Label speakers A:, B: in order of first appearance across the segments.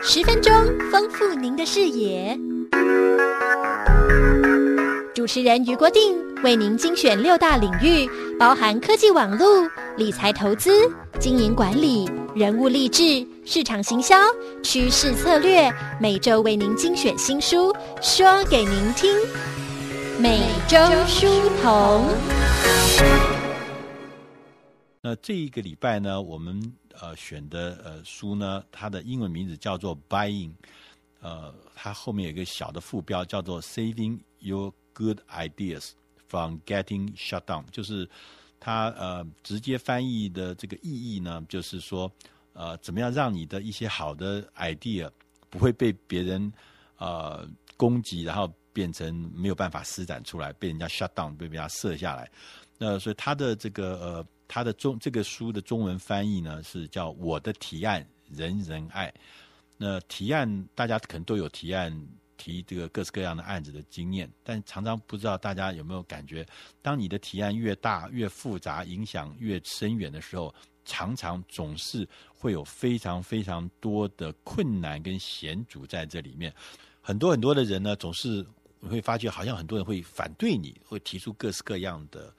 A: 十分钟丰富您的视野。主持人余国定为您精选六大领域，包含科技网络、理财投资、经营管理、人物励志、市场行销、趋势策略，每周为您精选新书，说给您听。每周书童。
B: 那这一个礼拜呢，我们呃选的呃书呢，它的英文名字叫做 Buying，呃，它后面有一个小的副标叫做 Saving Your Good ideas from getting shut down，就是它呃直接翻译的这个意义呢，就是说呃怎么样让你的一些好的 idea 不会被别人呃攻击，然后变成没有办法施展出来，被人家 shut down，被人家射下来。那、所以它的这个呃他的中这个书的中文翻译呢是叫我的提案人人爱。那提案大家可能都有提案。提这个各式各样的案子的经验，但常常不知道大家有没有感觉，当你的提案越大、越复杂、影响越深远的时候，常常总是会有非常非常多的困难跟险阻在这里面。很多很多的人呢，总是你会发觉，好像很多人会反对你，会提出各式各样的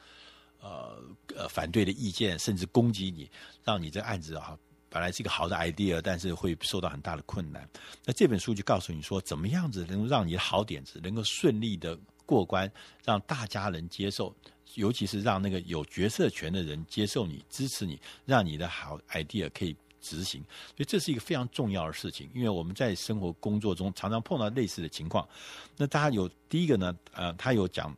B: 呃呃反对的意见，甚至攻击你，让你这案子啊。本来是一个好的 idea，但是会受到很大的困难。那这本书就告诉你说，怎么样子能够让你的好点子能够顺利的过关，让大家能接受，尤其是让那个有决策权的人接受你、支持你，让你的好 idea 可以执行。所以这是一个非常重要的事情，因为我们在生活工作中常常碰到类似的情况。那大家有第一个呢，呃，他有讲。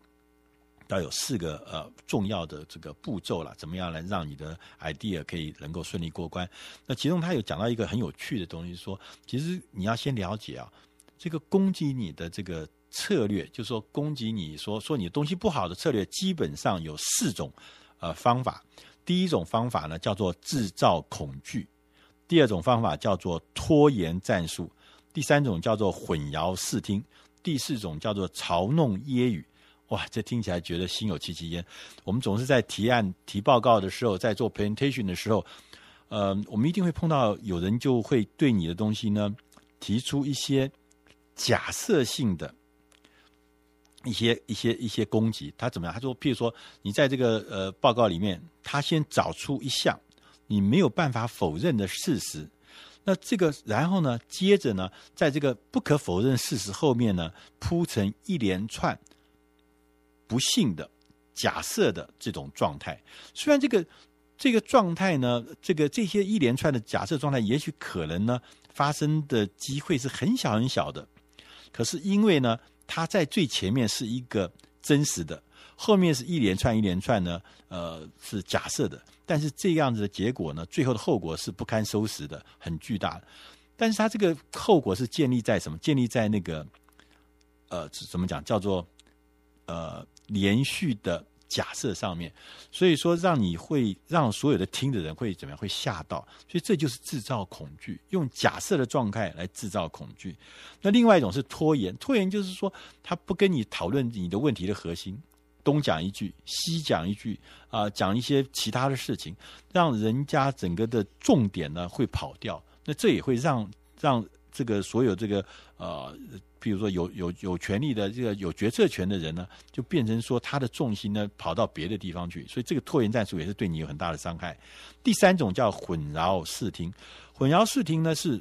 B: 要有四个呃重要的这个步骤了，怎么样来让你的 idea 可以能够顺利过关？那其中他有讲到一个很有趣的东西，说其实你要先了解啊，这个攻击你的这个策略，就是说攻击你说说你东西不好的策略，基本上有四种呃方法。第一种方法呢叫做制造恐惧，第二种方法叫做拖延战术，第三种叫做混淆视听，第四种叫做嘲弄揶揄。哇，这听起来觉得心有戚戚焉。我们总是在提案、提报告的时候，在做 presentation 的时候，呃，我们一定会碰到有人就会对你的东西呢提出一些假设性的一些一些一些攻击。他怎么样？他说，譬如说，你在这个呃报告里面，他先找出一项你没有办法否认的事实，那这个然后呢，接着呢，在这个不可否认事实后面呢，铺成一连串。不幸的假设的这种状态，虽然这个这个状态呢，这个这些一连串的假设状态，也许可能呢发生的机会是很小很小的，可是因为呢，它在最前面是一个真实的，后面是一连串一连串呢，呃，是假设的，但是这样子的结果呢，最后的后果是不堪收拾的，很巨大的。但是它这个后果是建立在什么？建立在那个呃，怎么讲？叫做呃。连续的假设上面，所以说让你会让所有的听的人会怎么样？会吓到，所以这就是制造恐惧，用假设的状态来制造恐惧。那另外一种是拖延，拖延就是说他不跟你讨论你的问题的核心，东讲一句，西讲一句，啊、讲一些其他的事情，让人家整个的重点呢会跑掉。那这也会让让这个所有这个呃。比如说有有有权利的这个有决策权的人呢，就变成说他的重心呢跑到别的地方去，所以这个拖延战术也是对你有很大的伤害。第三种叫混淆视听，混淆视听呢是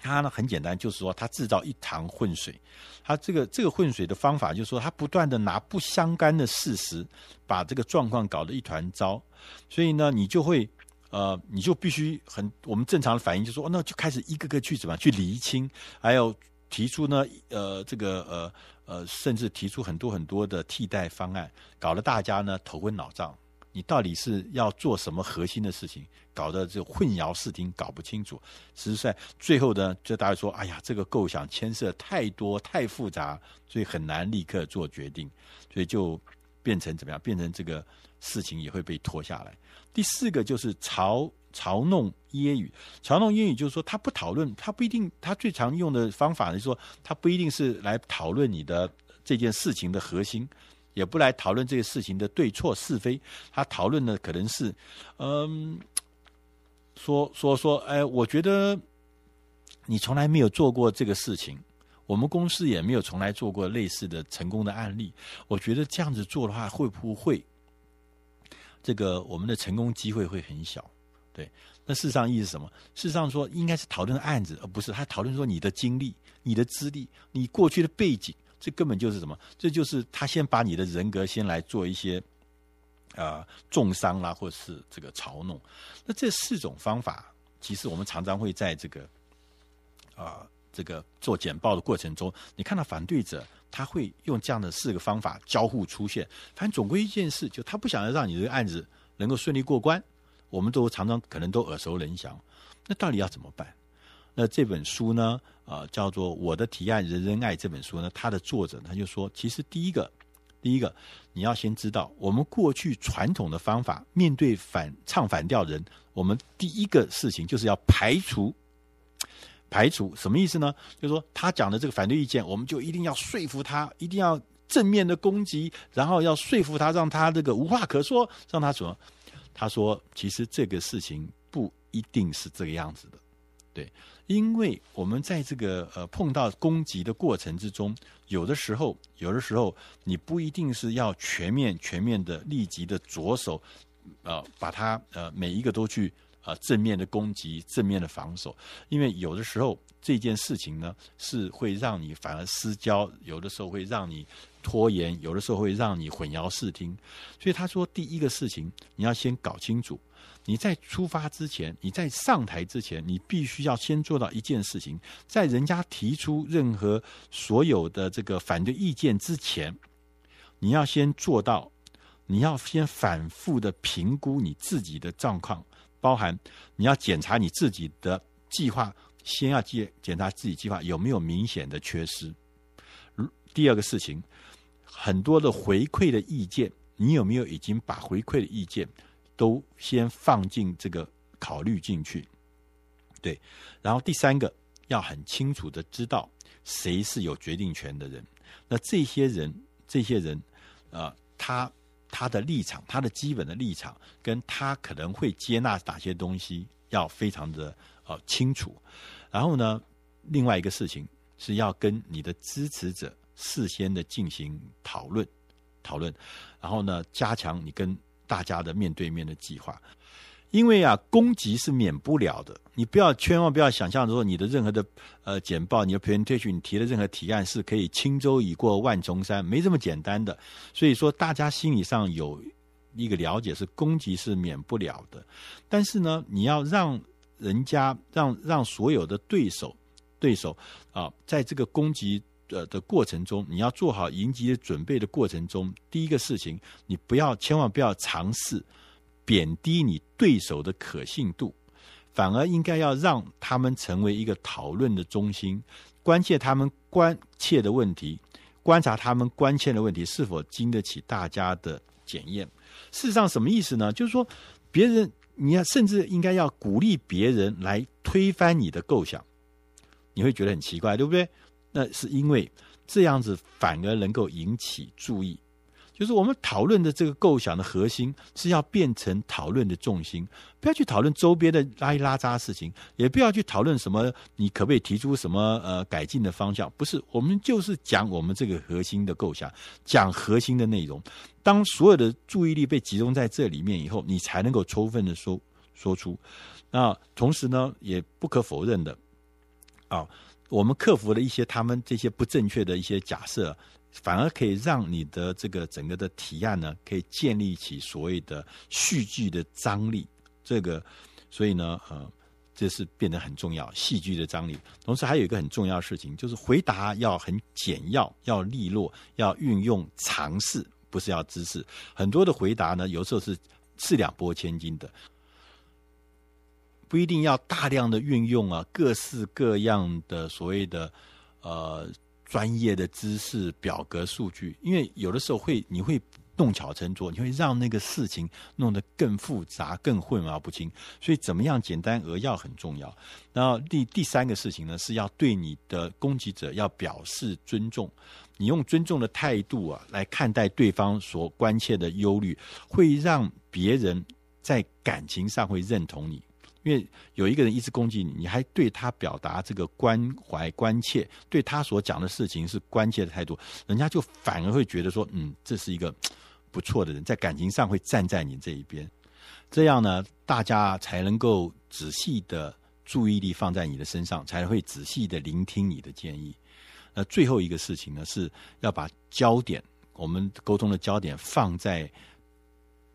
B: 它呢很简单，就是说它制造一塘浑水。它这个这个浑水的方法就是说，它不断的拿不相干的事实，把这个状况搞得一团糟。所以呢，你就会呃，你就必须很我们正常的反应就说，那就开始一个个去怎么去厘清，还有。提出呢，呃，这个呃呃，甚至提出很多很多的替代方案，搞得大家呢头昏脑胀。你到底是要做什么核心的事情？搞得这混淆视听，搞不清楚。实际上，最后呢，就大家说，哎呀，这个构想牵涉太多太复杂，所以很难立刻做决定，所以就变成怎么样？变成这个事情也会被拖下来。第四个就是嘲。嘲弄揶揄，嘲弄揶揄就是说，他不讨论，他不一定，他最常用的方法是说，他不一定是来讨论你的这件事情的核心，也不来讨论这个事情的对错是非，他讨论的可能是，嗯，说说说，哎，我觉得你从来没有做过这个事情，我们公司也没有从来做过类似的成功的案例。我觉得这样子做的话，会不会这个我们的成功机会会很小？对，那事实上意思是什么？事实上说应该是讨论案子，而不是他讨论说你的经历、你的资历、你过去的背景。这根本就是什么？这就是他先把你的人格先来做一些啊、重伤啦，或者是这个嘲弄。那这四种方法，其实我们常常会在这个啊、这个做简报的过程中，你看到反对者他会用这样的四个方法交互出现。反正总归一件事，就他不想要让你这个案子能够顺利过关。我们都常常可能都耳熟能详。那到底要怎么办？那这本书呢？啊、呃，叫做《我的提案人人爱》这本书呢，它的作者他就说，其实第一个，第一个，你要先知道，我们过去传统的方法，面对反唱反调人，我们第一个事情就是要排除，排除什么意思呢？就是说他讲的这个反对意见，我们就一定要说服他，一定要正面的攻击，然后要说服他，让他这个无话可说，让他什么？他说，其实这个事情不一定是这个样子的，对。因为我们在这个呃碰到攻击的过程之中，有的时候，有的时候你不一定是要全面、全面的立即的着手，呃，把它呃每一个都去啊正面的攻击、正面的防守，因为有的时候这件事情呢是会让你反而失焦，有的时候会让你拖延，有的时候会让你混淆视听。所以他说，第一个事情你要先搞清楚。你在出发之前，你在上台之前，你必须要先做到一件事情，在人家提出任何所有的这个反对意见之前，你要先做到，你要先反复的评估你自己的状况，包含你要检查你自己的计划，先要检检查自己计划有没有明显的缺失。第二个事情，很多的回馈的意见，你有没有已经把回馈的意见都先放进这个考虑进去，对。然后第三个要很清楚的知道谁是有决定权的人。那这些人，这些人，啊、他他的立场，他的基本的立场，跟他可能会接纳哪些东西，要非常的呃清楚。然后呢，另外一个事情是要跟你的支持者事先的进行讨论，讨论。然后呢，加强你跟大家的面对面的计划，因为啊，攻击是免不了的。你不要千万不要想象说你的任何的呃简报，你的 presentation，你提的任何提案是可以轻舟已过万重山，没这么简单的。所以说，大家心理上有一个了解是攻击是免不了的。但是呢，你要让人家让让所有的对手对手啊，在这个攻击。呃的过程中，你要做好迎击的准备的过程中，第一个事情，你不要千万不要尝试贬低你对手的可信度，反而应该要让他们成为一个讨论的中心，关切他们关切的问题，观察他们关切的问题是否经得起大家的检验。事实上，什么意思呢？就是说，别人你要甚至应该要鼓励别人来推翻你的构想，你会觉得很奇怪，对不对？那是因为这样子反而能够引起注意，就是我们讨论的这个构想的核心是要变成讨论的重心，不要去讨论周边的拉一拉渣事情，也不要去讨论什么你可不可以提出什么呃改进的方向，不是，我们就是讲我们这个核心的构想，讲核心的内容。当所有的注意力被集中在这里面以后，你才能够充分的说说出。那同时呢，也不可否认的啊。我们克服了一些他们这些不正确的一些假设，反而可以让你的这个整个的提案呢，可以建立起所谓的戏剧的张力。这个，所以呢，呃，这是变得很重要，戏剧的张力。同时还有一个很重要的事情，就是回答要很简要，要利落，要运用常识，不是要知识。很多的回答呢，有时候是四两拨千斤的。不一定要大量的运用啊，各式各样的所谓的呃专业的知识、表格、数据，因为有的时候会你会弄巧成拙，你会让那个事情弄得更复杂、更混淆不清。所以怎么样简单扼要很重要。然后第第三个事情呢，是要对你的攻击者要表示尊重，你用尊重的态度啊来看待对方所关切的忧虑，会让别人在感情上会认同你。因为有一个人一直攻击你，你还对他表达这个关怀关切，对他所讲的事情是关切的态度，人家就反而会觉得说，嗯，这是一个不错的人，在感情上会站在你这一边。这样呢，大家才能够仔细的注意力放在你的身上，才会仔细的聆听你的建议。那最后一个事情呢，是要把焦点，我们沟通的焦点放在。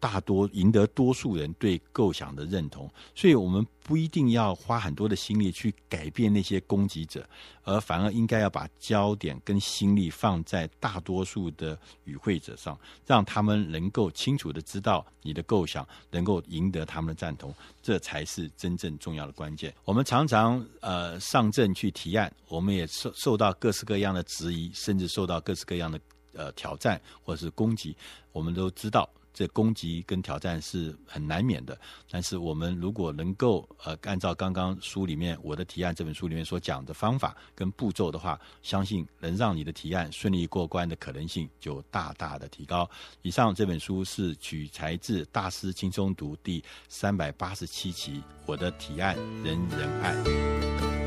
B: 大多赢得多数人对构想的认同，所以我们不一定要花很多的心力去改变那些攻击者，而反而应该要把焦点跟心力放在大多数的与会者上，让他们能够清楚的知道你的构想，能够赢得他们的赞同，这才是真正重要的关键。我们常常呃上阵去提案，我们也受受到各式各样的质疑，甚至受到各式各样的呃挑战或者是攻击，我们都知道。这攻击跟挑战是很难免的，但是我们如果能够呃按照刚刚书里面我的提案这本书里面所讲的方法跟步骤的话，相信能让你的提案顺利过关的可能性就大大的提高。以上这本书是取材自《大师轻松读》第三百八十七期，我的提案人人爱。